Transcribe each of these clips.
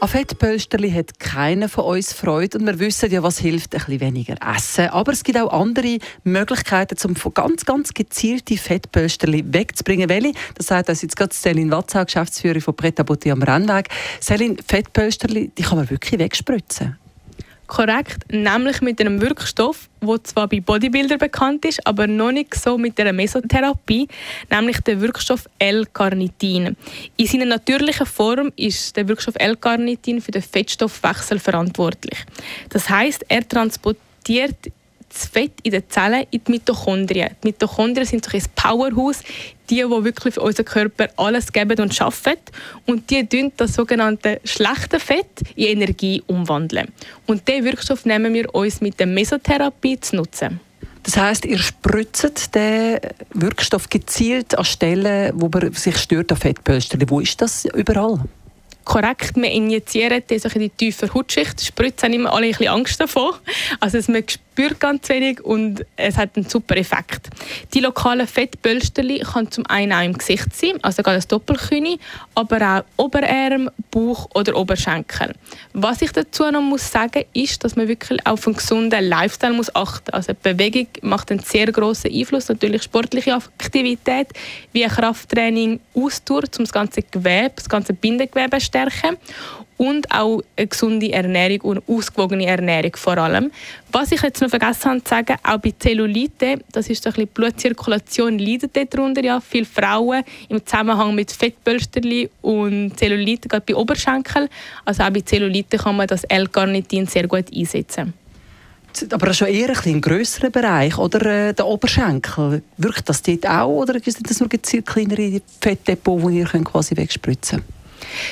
an Fettpölsterli hat keiner von uns Freude und wir wissen ja, was hilft, ein bisschen weniger essen. Aber es gibt auch andere Möglichkeiten, um ganz, ganz gezielte Fettpölsterli wegzubringen. Welche? Das sagt uns jetzt gerade Selin Watzau, Geschäftsführerin von Boutique am Rennweg. Selin, Fettpölsterli, die kann man wirklich wegspritzen? Korrekt, nämlich mit einem Wirkstoff, der zwar bei Bodybuilder bekannt ist, aber noch nicht so mit der Mesotherapie, nämlich der Wirkstoff L-Carnitin. In seiner natürlichen Form ist der Wirkstoff L-Carnitin für den Fettstoffwechsel verantwortlich. Das heißt, er transportiert das Fett in den Zellen in die Mitochondrien. Die Mitochondrien sind so ein Powerhouse, die, die wirklich für unseren Körper alles geben und arbeiten. Und die tun das sogenannte schlechte Fett in Energie umwandeln. Und diesen Wirkstoff nehmen wir uns mit der Mesotherapie zu nutzen. Das heißt, ihr spritzt den Wirkstoff gezielt an Stellen, wo man sich stört an Fettpölsterchen. Wo ist das überall? korrekt. Wir injizieren das in die tiefe Hautschicht. Spritzen immer alle ein bisschen Angst davor. Also man spürt ganz wenig und es hat einen super Effekt. Die lokalen Fettpölsterli kann zum einen auch im Gesicht sein, also gerade das Doppelkühne, aber auch Oberarm, Bauch oder Oberschenkel. Was ich dazu noch muss sagen, ist, dass man wirklich auf einen gesunden Lifestyle muss achten. Also Bewegung macht einen sehr großen Einfluss, natürlich sportliche Aktivität wie Krafttraining, Ausdauer, um das ganze Gewebe, das ganze Bindegewebe zu stärken und auch eine gesunde Ernährung und ausgewogene Ernährung vor allem. Was ich jetzt noch vergessen habe zu sagen, auch bei Zellulite, das ist so ein bisschen Blutzirkulation, leidet darunter ja. Viele Frauen im Zusammenhang mit Fettpölsterli und Zellulite, gerade bei Oberschenkel. Also auch bei Zellulite kann man das L-Carnitin sehr gut einsetzen. Aber schon eher ein, ein grösserer Bereich, oder äh, der Oberschenkel. Wirkt das dort auch, oder sind das nur kleinere Fettdepots, die ihr quasi wegspritzen könnt?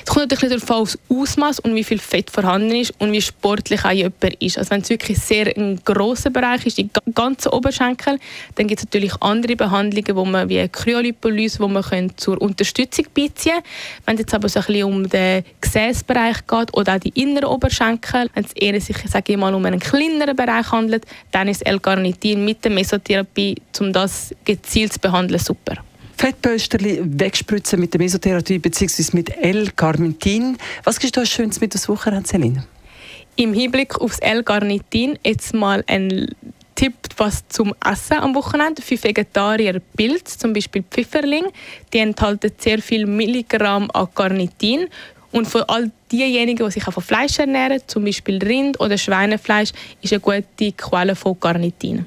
Es kommt natürlich darauf aufs Ausmaß und wie viel Fett vorhanden ist und wie sportlich auch jemand ist. Also wenn es wirklich sehr ein grosser Bereich ist, die ganzen Oberschenkel, dann gibt es natürlich andere Behandlungen, wo man wie Kryolipolyse, wo man zur Unterstützung beiziehen Wenn es jetzt aber so ein bisschen um den Gesäßbereich geht oder auch die inneren Oberschenkel, wenn es eher sich, sage ich mal, um einen kleineren Bereich handelt, dann ist L-Carnitin mit der Mesotherapie, um das gezielt zu behandeln, super. Fettpölsterli wegspritzen mit der Mesotherapie bzw. mit L-Carnitin. Was ist da Schönes mit der Wochenende, Celine? Im Hinblick auf das L-Carnitin jetzt mal ein Tipp, was zum Essen am Wochenende für Vegetarier Pilz, zum Beispiel Pfifferling, die enthalten sehr viel Milligramm an Carnitin und für all diejenigen, die sich auch von Fleisch ernähren, zum Beispiel Rind oder Schweinefleisch, ist eine gute Quelle von Carnitin.